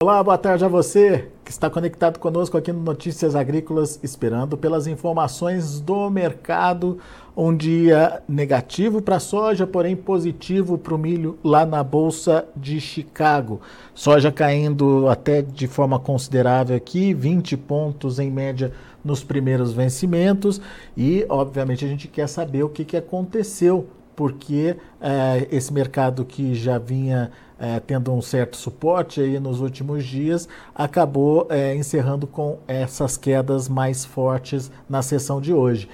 Olá, boa tarde a você que está conectado conosco aqui no Notícias Agrícolas, esperando pelas informações do mercado. Um dia negativo para a soja, porém positivo para o milho lá na Bolsa de Chicago. Soja caindo até de forma considerável aqui, 20 pontos em média nos primeiros vencimentos. E, obviamente, a gente quer saber o que, que aconteceu, porque é, esse mercado que já vinha é, tendo um certo suporte aí nos últimos dias, acabou é, encerrando com essas quedas mais fortes na sessão de hoje.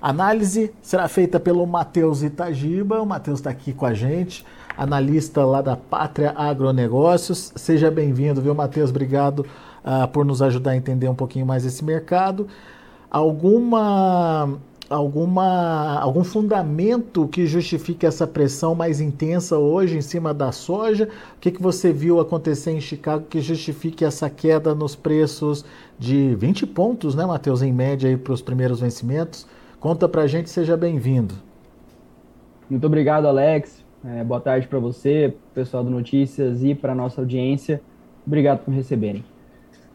Análise será feita pelo Matheus Itagiba, o Matheus está aqui com a gente, analista lá da Pátria Agronegócios. Seja bem-vindo, viu, Matheus? Obrigado uh, por nos ajudar a entender um pouquinho mais esse mercado. Alguma alguma, algum fundamento que justifique essa pressão mais intensa hoje em cima da soja? O que, que você viu acontecer em Chicago que justifique essa queda nos preços de 20 pontos, né, Matheus, em média para os primeiros vencimentos? Conta para a gente, seja bem-vindo. Muito obrigado, Alex. É, boa tarde para você, pessoal do Notícias e para nossa audiência. Obrigado por receberem.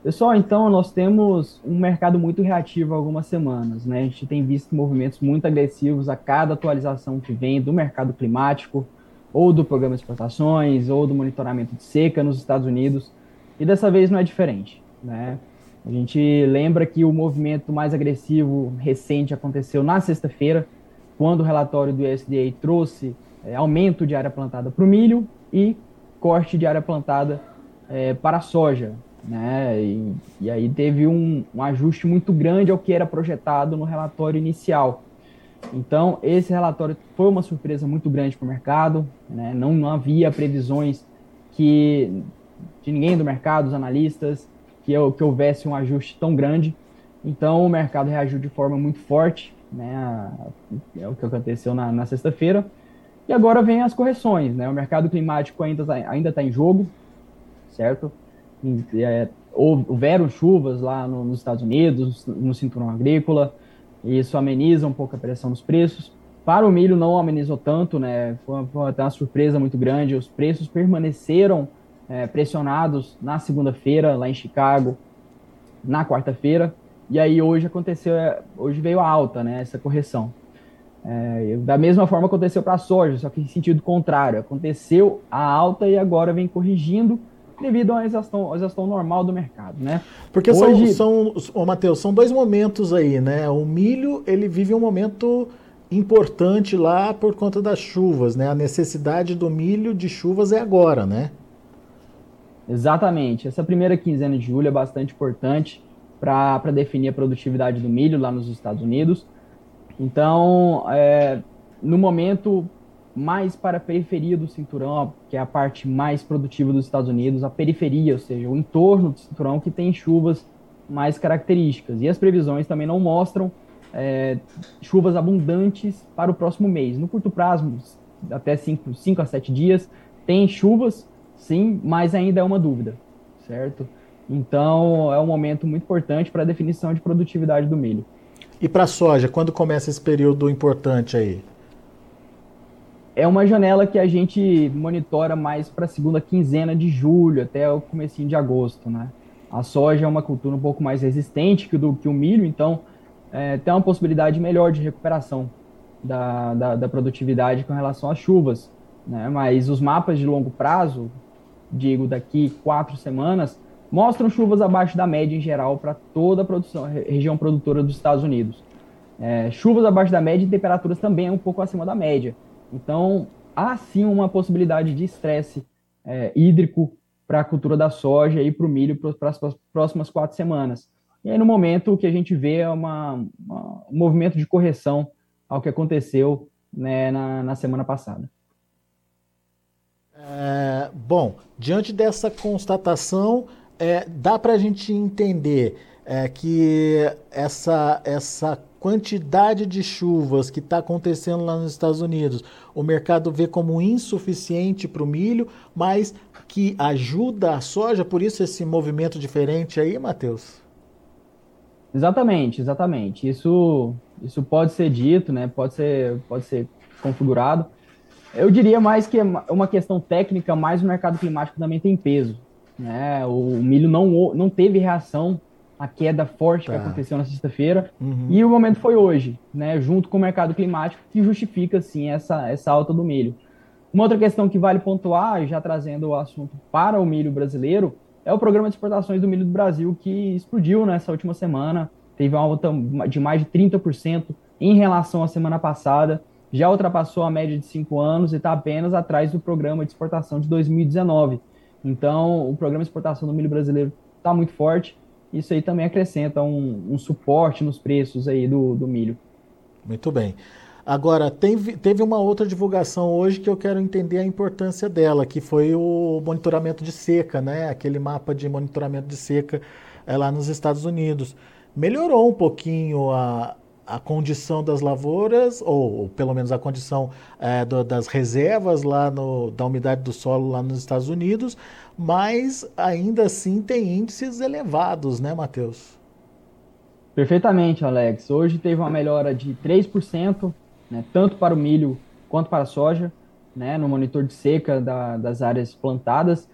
Pessoal, então nós temos um mercado muito reativo há algumas semanas, né? A gente tem visto movimentos muito agressivos a cada atualização que vem do mercado climático, ou do programa de exportações, ou do monitoramento de seca nos Estados Unidos, e dessa vez não é diferente, né? A gente lembra que o movimento mais agressivo recente aconteceu na sexta-feira, quando o relatório do USDA trouxe é, aumento de área plantada para o milho e corte de área plantada é, para a soja, né? E, e aí teve um, um, ajuste muito grande ao que era projetado no relatório inicial. Então, esse relatório foi uma surpresa muito grande para o mercado, né? não, não havia previsões que de ninguém do mercado, dos analistas, que, que houvesse um ajuste tão grande. Então, o mercado reagiu de forma muito forte, né? é o que aconteceu na, na sexta-feira. E agora vem as correções, né? O mercado climático ainda está ainda tá em jogo, certo? É, houveram chuvas lá no, nos Estados Unidos, no cinturão agrícola, e isso ameniza um pouco a pressão dos preços. Para o milho não amenizou tanto, né? Foi, até uma surpresa muito grande. Os preços permaneceram é, pressionados na segunda-feira lá em Chicago, na quarta-feira, e aí hoje aconteceu, hoje veio a alta, né? Essa correção. É, da mesma forma aconteceu para a soja, só que em sentido contrário. Aconteceu a alta e agora vem corrigindo devido à exaustão, à exaustão normal do mercado, né? Porque Hoje... são, são Matheus, são dois momentos aí, né? O milho, ele vive um momento importante lá por conta das chuvas, né? A necessidade do milho de chuvas é agora, né? Exatamente. Essa primeira quinzena de julho é bastante importante para definir a produtividade do milho lá nos Estados Unidos. Então, é, no momento, mais para a periferia do cinturão, que é a parte mais produtiva dos Estados Unidos, a periferia, ou seja, o entorno do cinturão que tem chuvas mais características. E as previsões também não mostram é, chuvas abundantes para o próximo mês. No curto prazo, até 5 a 7 dias, tem chuvas, sim, mas ainda é uma dúvida, certo? Então, é um momento muito importante para a definição de produtividade do milho. E para a soja, quando começa esse período importante aí? É uma janela que a gente monitora mais para a segunda quinzena de julho até o comecinho de agosto, né? A soja é uma cultura um pouco mais resistente que, do, que o milho, então é, tem uma possibilidade melhor de recuperação da, da, da, produtividade com relação às chuvas, né? Mas os mapas de longo prazo, digo daqui quatro semanas, mostram chuvas abaixo da média em geral para toda a produção, região produtora dos Estados Unidos. É, chuvas abaixo da média e temperaturas também um pouco acima da média. Então, há sim uma possibilidade de estresse é, hídrico para a cultura da soja e para o milho para as próximas quatro semanas. E aí, no momento, o que a gente vê é uma, uma, um movimento de correção ao que aconteceu né, na, na semana passada. É, bom, diante dessa constatação, é, dá para a gente entender é, que essa, essa quantidade de chuvas que está acontecendo lá nos Estados Unidos, o mercado vê como insuficiente para o milho, mas que ajuda a soja, por isso esse movimento diferente aí, Matheus? Exatamente, exatamente. Isso, isso pode ser dito, né? Pode ser, pode ser configurado. Eu diria mais que é uma questão técnica, mas o mercado climático também tem peso, né? O milho não, não teve reação à queda forte tá. que aconteceu na sexta-feira, uhum. e o momento foi hoje, né? Junto com o mercado climático, que justifica, sim, essa, essa alta do milho. Uma outra questão que vale pontuar, já trazendo o assunto para o milho brasileiro, é o programa de exportações do milho do Brasil, que explodiu nessa última semana, teve uma alta de mais de 30% em relação à semana passada, já ultrapassou a média de cinco anos e está apenas atrás do programa de exportação de 2019. Então, o programa de exportação do milho brasileiro está muito forte. Isso aí também acrescenta um, um suporte nos preços aí do, do milho. Muito bem. Agora, teve, teve uma outra divulgação hoje que eu quero entender a importância dela, que foi o monitoramento de seca, né? Aquele mapa de monitoramento de seca é, lá nos Estados Unidos. Melhorou um pouquinho a, a condição das lavouras, ou, pelo menos a condição é, do, das reservas lá no, da umidade do solo lá nos Estados Unidos, mas ainda assim tem índices elevados, né, Matheus? Perfeitamente, Alex. Hoje teve uma melhora de 3% né, tanto para o milho quanto para a soja, né, no monitor de seca da, das áreas plantadas,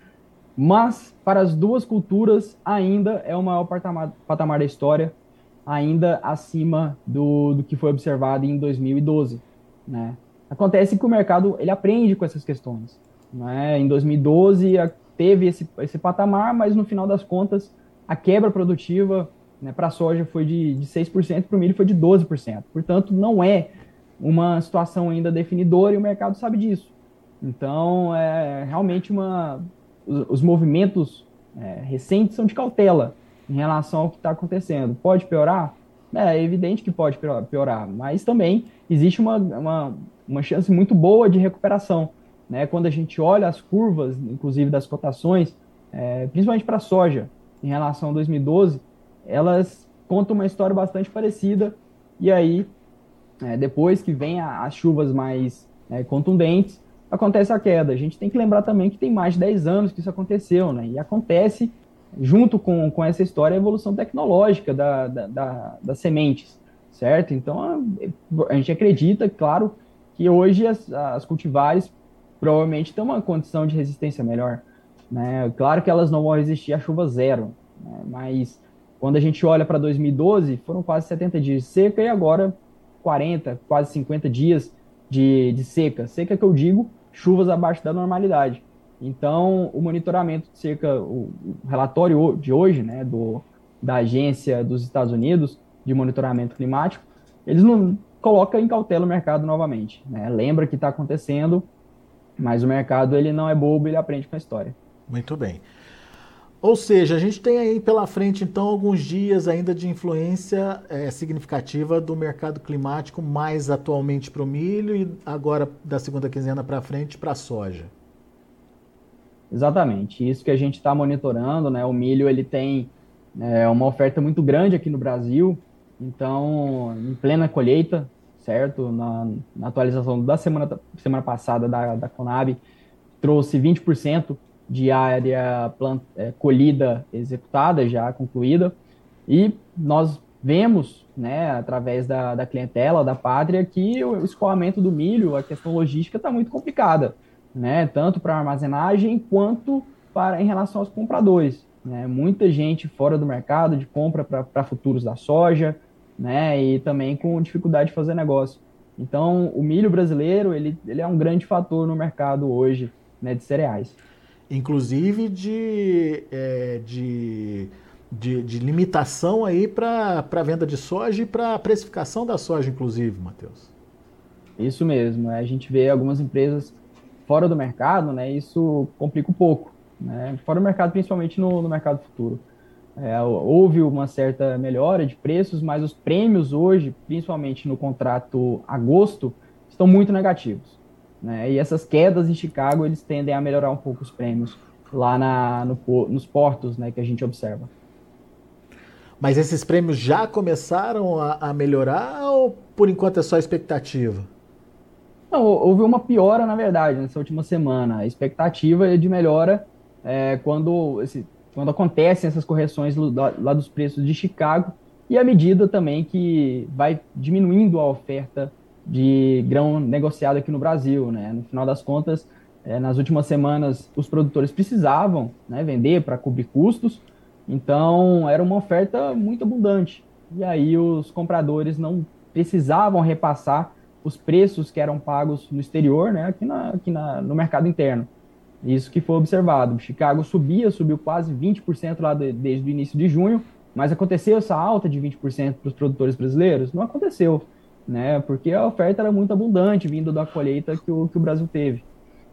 mas para as duas culturas ainda é o maior patamar, patamar da história, ainda acima do, do que foi observado em 2012. Né. Acontece que o mercado ele aprende com essas questões. Né. Em 2012 teve esse, esse patamar, mas no final das contas a quebra produtiva né, para a soja foi de, de 6%, para o milho foi de 12%. Portanto, não é uma situação ainda definidora e o mercado sabe disso. Então, é realmente uma. Os, os movimentos é, recentes são de cautela em relação ao que está acontecendo. Pode piorar? É, é, evidente que pode piorar, mas também existe uma, uma, uma chance muito boa de recuperação. Né? Quando a gente olha as curvas, inclusive das cotações, é, principalmente para a soja, em relação a 2012, elas contam uma história bastante parecida, e aí é, depois que vem a, as chuvas mais é, contundentes, acontece a queda. A gente tem que lembrar também que tem mais de 10 anos que isso aconteceu, né? E acontece, junto com, com essa história, a evolução tecnológica da, da, da, das sementes, certo? Então, a, a, gente acredita, claro, que hoje as, as cultivares provavelmente têm uma condição de resistência melhor. Né? Claro que elas não vão resistir à chuva zero, né? mas quando a gente olha para 2012, foram quase 70 dias de seca e agora 40, quase 50 dias de, de seca. Seca que eu digo, chuvas abaixo da normalidade. Então, o monitoramento de seca, o relatório de hoje, né, do, da agência dos Estados Unidos de monitoramento climático, eles não colocam em cautela o mercado novamente. Né? Lembra que está acontecendo, mas o mercado ele não é bobo, ele aprende com a história. Muito bem. Ou seja, a gente tem aí pela frente, então, alguns dias ainda de influência é, significativa do mercado climático, mais atualmente para o milho e agora da segunda quinzena para frente para a soja. Exatamente, isso que a gente está monitorando, né? O milho ele tem é, uma oferta muito grande aqui no Brasil, então, em plena colheita, certo? Na, na atualização da semana, semana passada da, da Conab, trouxe 20% de área plant, é, colhida executada, já concluída, e nós vemos, né, através da, da clientela, da pátria, que o escoamento do milho, a questão logística está muito complicada, né, tanto para armazenagem quanto para em relação aos compradores. Né, muita gente fora do mercado de compra para futuros da soja, né, e também com dificuldade de fazer negócio. Então, o milho brasileiro, ele, ele é um grande fator no mercado hoje, né, de cereais inclusive de, é, de, de, de, limitação aí para a venda de soja e para a precificação da soja, inclusive, Matheus. Isso mesmo, né? a gente vê algumas empresas fora do mercado, né? Isso complica um pouco, né? Fora do mercado, principalmente no, no mercado futuro. É, houve uma certa melhora de preços, mas os prêmios hoje, principalmente no contrato agosto, estão muito negativos. Né? E essas quedas em Chicago, eles tendem a melhorar um pouco os prêmios lá na, no, nos portos né, que a gente observa. Mas esses prêmios já começaram a, a melhorar ou por enquanto é só expectativa? Não, houve uma piora, na verdade, nessa última semana. A expectativa é de melhora é, quando, esse, quando acontecem essas correções lá, lá dos preços de Chicago e à medida também que vai diminuindo a oferta de grão negociado aqui no Brasil, né? No final das contas, É, nas últimas semanas, os produtores precisavam né, vender para cobrir custos, então era uma oferta muito abundante. E aí os compradores não precisavam repassar os preços que eram pagos no exterior, né, aqui, na, aqui na, no mercado interno. Isso que foi observado. Chicago subia, subiu quase 20% lá de, desde o início de junho, mas aconteceu essa alta de 20% para os produtores brasileiros? Não aconteceu, né? Porque a oferta era muito abundante vindo da colheita que o, que o Brasil teve.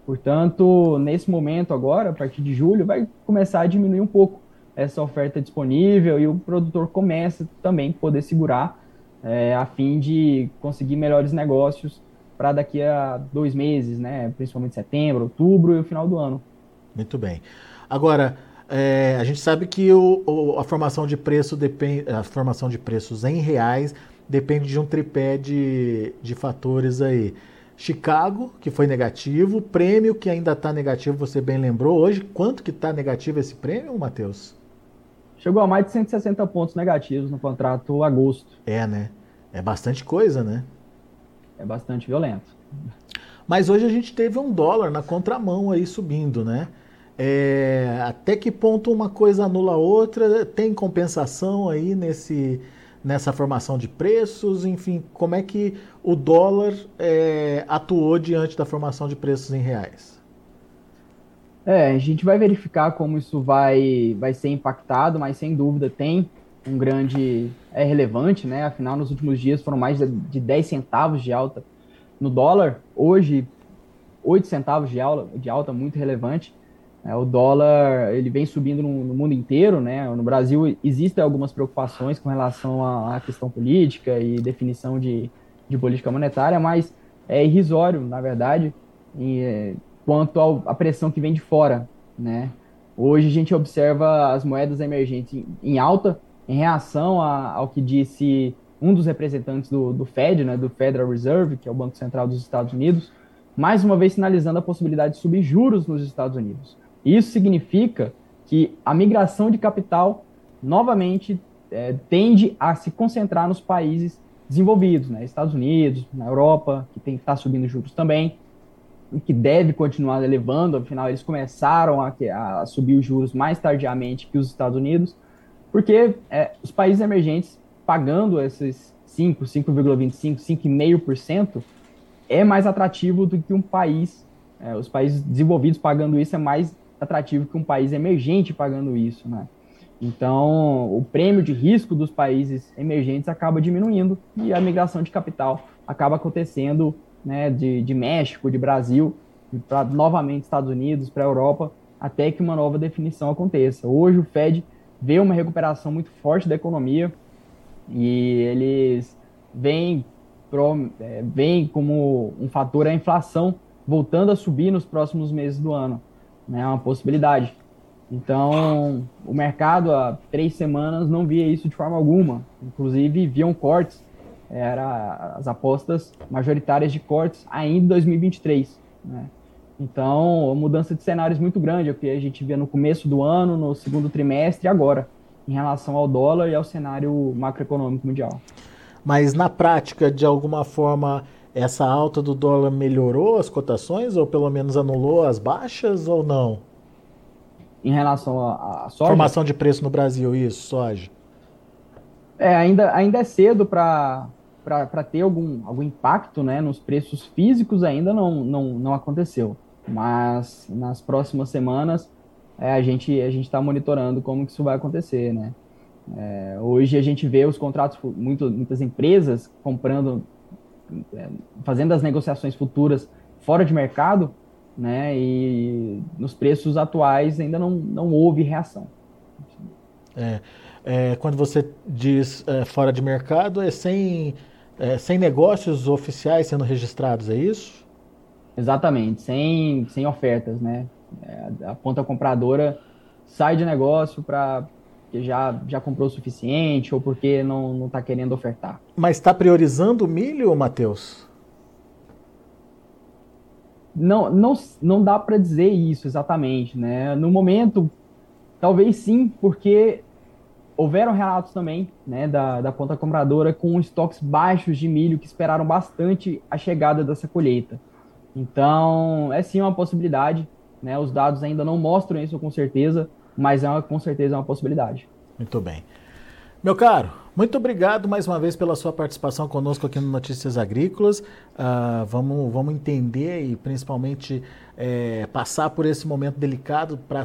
Portanto, nesse momento agora, a partir de julho, vai começar a diminuir um pouco essa oferta disponível e o produtor começa também a poder segurar é, a fim de conseguir melhores negócios para daqui a dois meses, né? Principalmente setembro, outubro e o final do ano. Muito bem. Agora, é, a gente sabe que o, o, a formação de preço depende, a formação de preços em reais depende de um tripé de, de fatores aí. Chicago, que foi negativo, prêmio que ainda está negativo, você bem lembrou. Hoje, quanto que está negativo esse prêmio, Matheus? Chegou a mais de 160 pontos negativos no contrato agosto. É, né? É bastante coisa, né? É bastante violento. Mas hoje a gente teve um dólar na contramão aí subindo, né? É, até que ponto uma coisa anula a outra? Tem compensação aí nesse, nessa formação de preços? Enfim, como é que o dólar é, atuou diante da formação de preços em reais? É, a gente vai verificar como isso vai, vai ser impactado, mas sem dúvida tem um grande. é relevante, né? Afinal, nos últimos dias foram mais de 10 centavos de alta no dólar. Hoje, 8 centavos de, aula, de alta, muito relevante. É, o dólar ele vem subindo no, no, mundo inteiro, né? No Brasil existem algumas preocupações com relação à, à questão política e definição de, de, política monetária, mas é irrisório, na verdade, em, é, quanto à pressão que vem de fora, né? Hoje a gente observa as moedas emergentes em, alta em reação a, ao que disse um dos representantes do, do Fed, né, do Federal Reserve, que é o Banco Central dos Estados Unidos, mais uma vez sinalizando a possibilidade de subir juros nos Estados Unidos. Isso significa que a migração de capital novamente é, tende a se concentrar nos países desenvolvidos, né? Estados Unidos, na Europa, que tem que estar subindo juros também, que deve continuar elevando, afinal eles começaram a, a subir os juros mais tardiamente que os Estados Unidos, porque é, os países emergentes pagando esses 5, 5,25, 5,5% é mais atrativo do que um país, é, os países desenvolvidos pagando isso é mais atrativo que um país emergente pagando isso, né? Então, o prêmio de risco dos países emergentes acaba diminuindo e a migração de capital acaba acontecendo né, de, de México, de Brasil, para novamente Estados Unidos, para a Europa, até que uma nova definição aconteça. Hoje o Fed vê uma recuperação muito forte da economia e eles veem, é, como um fator a inflação voltando a subir nos próximos meses do ano né? É uma possibilidade. Então, o mercado há três semanas não via isso de forma alguma. Inclusive, viam cortes. Era as apostas majoritárias de cortes ainda em 2023. Né? Então, mudança de cenários muito grande, é o que a gente via no começo do ano, no segundo trimestre e agora, em relação ao dólar e ao cenário macroeconômico mundial. Mas, na prática, de alguma forma, essa alta do dólar melhorou as cotações ou pelo menos anulou as baixas ou não? Em relação à soja? Formação de preço no Brasil, isso, soja. É, ainda, ainda é cedo para ter algum, algum impacto né, nos preços físicos, ainda não, não, não aconteceu. Mas nas próximas semanas é, a gente a está monitorando como que isso vai acontecer. Né? É, hoje a gente vê os contratos, muito, muitas empresas comprando é, fazendo as negociações futuras fora de mercado, né? E nos preços atuais ainda não, não houve reação. É, é, quando você diz é, fora de mercado, é sem, é, sem negócios oficiais sendo registrados, é isso? Exatamente, sem, sem ofertas, né? É, a ponta compradora sai de negócio para porque já, já comprou o suficiente ou porque não está querendo ofertar. Mas está priorizando o milho, Matheus? Não, não, não dá para dizer isso exatamente. Né? No momento, talvez sim, porque houveram relatos também né, da, da ponta compradora com estoques baixos de milho que esperaram bastante a chegada dessa colheita. Então, é sim uma possibilidade. Né? Os dados ainda não mostram isso com certeza, mas é uma, com certeza é uma possibilidade. Muito bem. Meu caro, muito obrigado mais uma vez pela sua participação conosco aqui no Notícias Agrícolas. Uh, vamos, vamos entender e principalmente é, passar por esse momento delicado para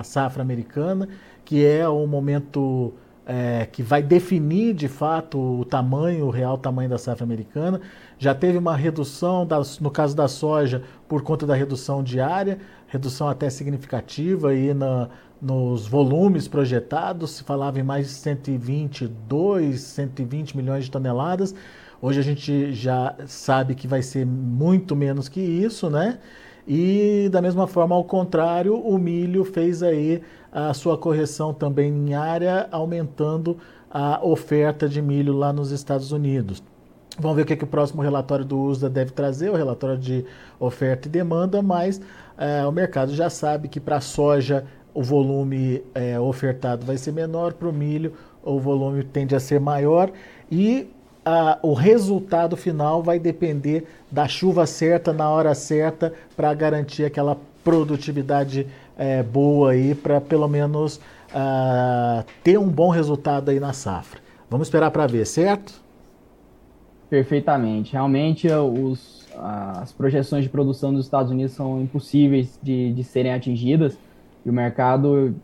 a safra americana, que é o momento é, que vai definir de fato o tamanho, o real tamanho da safra americana. Já teve uma redução, das, no caso da soja, por conta da redução diária, redução até significativa aí na, nos volumes projetados, se falava em mais de 122, 120 milhões de toneladas. Hoje a gente já sabe que vai ser muito menos que isso, né? E da mesma forma, ao contrário, o milho fez aí a sua correção também em área, aumentando a oferta de milho lá nos Estados Unidos. Vamos ver o que, é que o próximo relatório do USDA deve trazer, o relatório de oferta e demanda, mas é, o mercado já sabe que para a soja o volume é, ofertado vai ser menor, para o milho o volume tende a ser maior e a, o resultado final vai depender da chuva certa na hora certa para garantir aquela produtividade é, boa aí para pelo menos uh, ter um bom resultado aí na safra. Vamos esperar para ver, certo? Perfeitamente. Realmente os, as projeções de produção dos Estados Unidos são impossíveis de, de serem atingidas e o mercado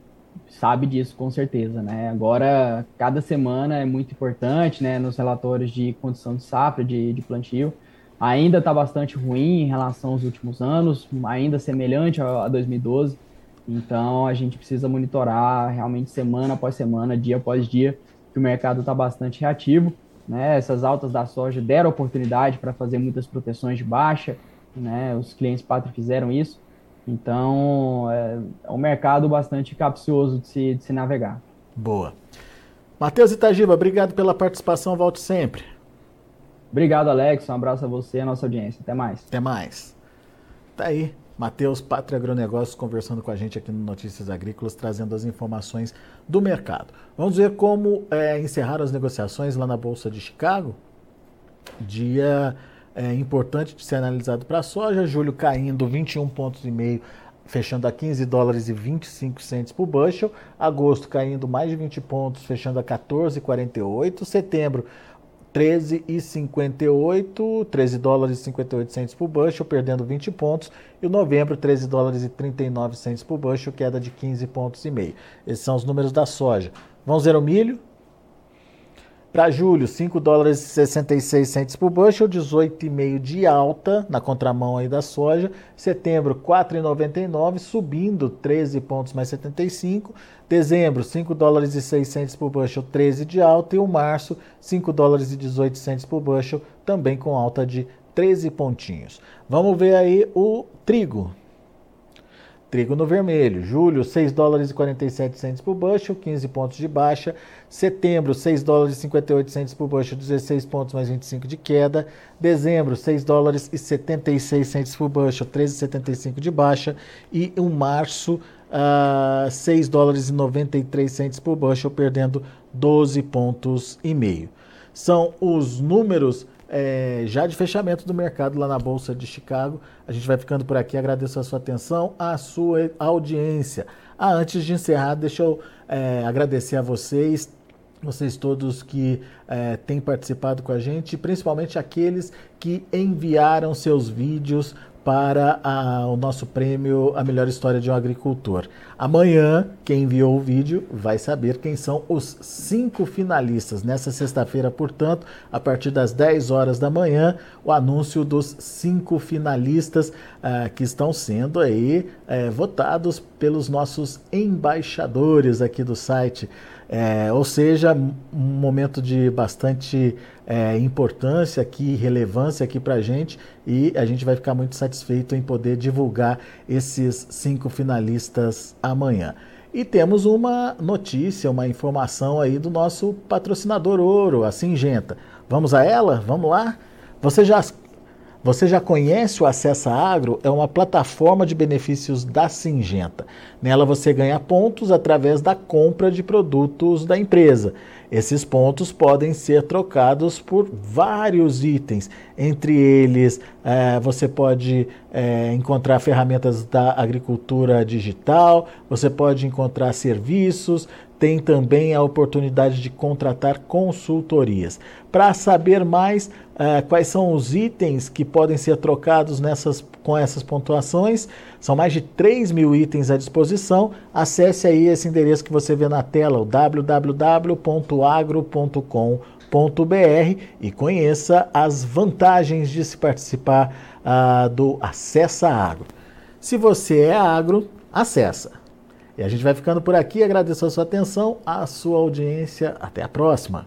sabe disso com certeza, né? Agora, cada semana é muito importante, né? Nos relatórios de condição de safra, de, de plantio, ainda está bastante ruim em relação aos últimos anos, ainda semelhante a, a 2012. Então, a gente precisa monitorar realmente semana após semana, dia após dia, que o mercado está bastante reativo. Né? Essas altas da soja deram oportunidade para fazer muitas proteções de baixa, né? Os clientes pátria fizeram isso. Então, é, é um mercado bastante capcioso de se, de se navegar. Boa. Matheus Itagiba, obrigado pela participação, volte sempre. Obrigado, Alex. Um abraço a você e a nossa audiência. Até mais. Até mais. Tá aí, Matheus, Pátria Agronegócios, conversando com a gente aqui no Notícias Agrícolas, trazendo as informações do mercado. Vamos ver como é, encerraram as negociações lá na Bolsa de Chicago. Dia é, importante de ser analisado para a soja. Julho caindo 21 pontos e meio, fechando a 15 dólares e 25 centos por bushel. Agosto caindo mais de 20 pontos, fechando a 14,48. Setembro 13,58, 13 dólares e 58 centos por bushel, perdendo 20 pontos. E o novembro, 13 dólares e 39 centos por bushel, queda de 15 pontos e meio. Esses são os números da soja. Vamos ver o milho. Para julho, 5 dólares e 66 centos por bushel, 18,5 de alta na contramão aí da soja. Setembro, 4,99, subindo 13 pontos mais 75. Dezembro, 5 dólares e 6 centos por bushel, 13 de alta. E o março, 5 dólares e 18 centos por bushel, também com alta de 13 pontinhos. Vamos ver aí o trigo. Trigo no vermelho, julho 6 dólares e 47 centos por bushel, 15 pontos de baixa. Setembro 6 dólares e 58 centos por bushel, 16 pontos mais 25 de queda. Dezembro 6 dólares e 76 centos por bushel, 13,75 de baixa. E o março uh, ah, 6 dólares e 93 centos por bushel, perdendo 12 pontos e meio. São os números é, já de fechamento do mercado lá na Bolsa de Chicago. A gente vai ficando por aqui. Agradeço a sua atenção, a sua audiência. Ah, antes de encerrar, deixa eu é, agradecer a vocês, vocês todos que é, têm participado com a gente, principalmente aqueles que enviaram seus vídeos para a, o nosso prêmio A Melhor História de um Agricultor. Amanhã, quem enviou o vídeo vai saber quem são os cinco finalistas. Nessa sexta-feira, portanto, a partir das 10 horas da manhã, o anúncio dos cinco finalistas uh, que estão sendo aí uh, votados pelos nossos embaixadores aqui do site. É, ou seja, um momento de bastante é, importância aqui, relevância aqui para a gente e a gente vai ficar muito satisfeito em poder divulgar esses cinco finalistas amanhã. E temos uma notícia, uma informação aí do nosso patrocinador ouro, a Singenta. Vamos a ela? Vamos lá? Você já você já conhece o Acessa Agro? É uma plataforma de benefícios da Singenta. Nela você ganha pontos através da compra de produtos da empresa. Esses pontos podem ser trocados por vários itens. Entre eles, é, você pode é, encontrar ferramentas da agricultura digital, você pode encontrar serviços, tem também a oportunidade de contratar consultorias. Para saber mais uh, quais são os itens que podem ser trocados nessas, com essas pontuações, são mais de 3 mil itens à disposição. Acesse aí esse endereço que você vê na tela, o www.agro.com.br e conheça as vantagens de se participar uh, do Acessa Agro. Se você é agro, acessa e a gente vai ficando por aqui. Agradeço a sua atenção, a sua audiência. Até a próxima.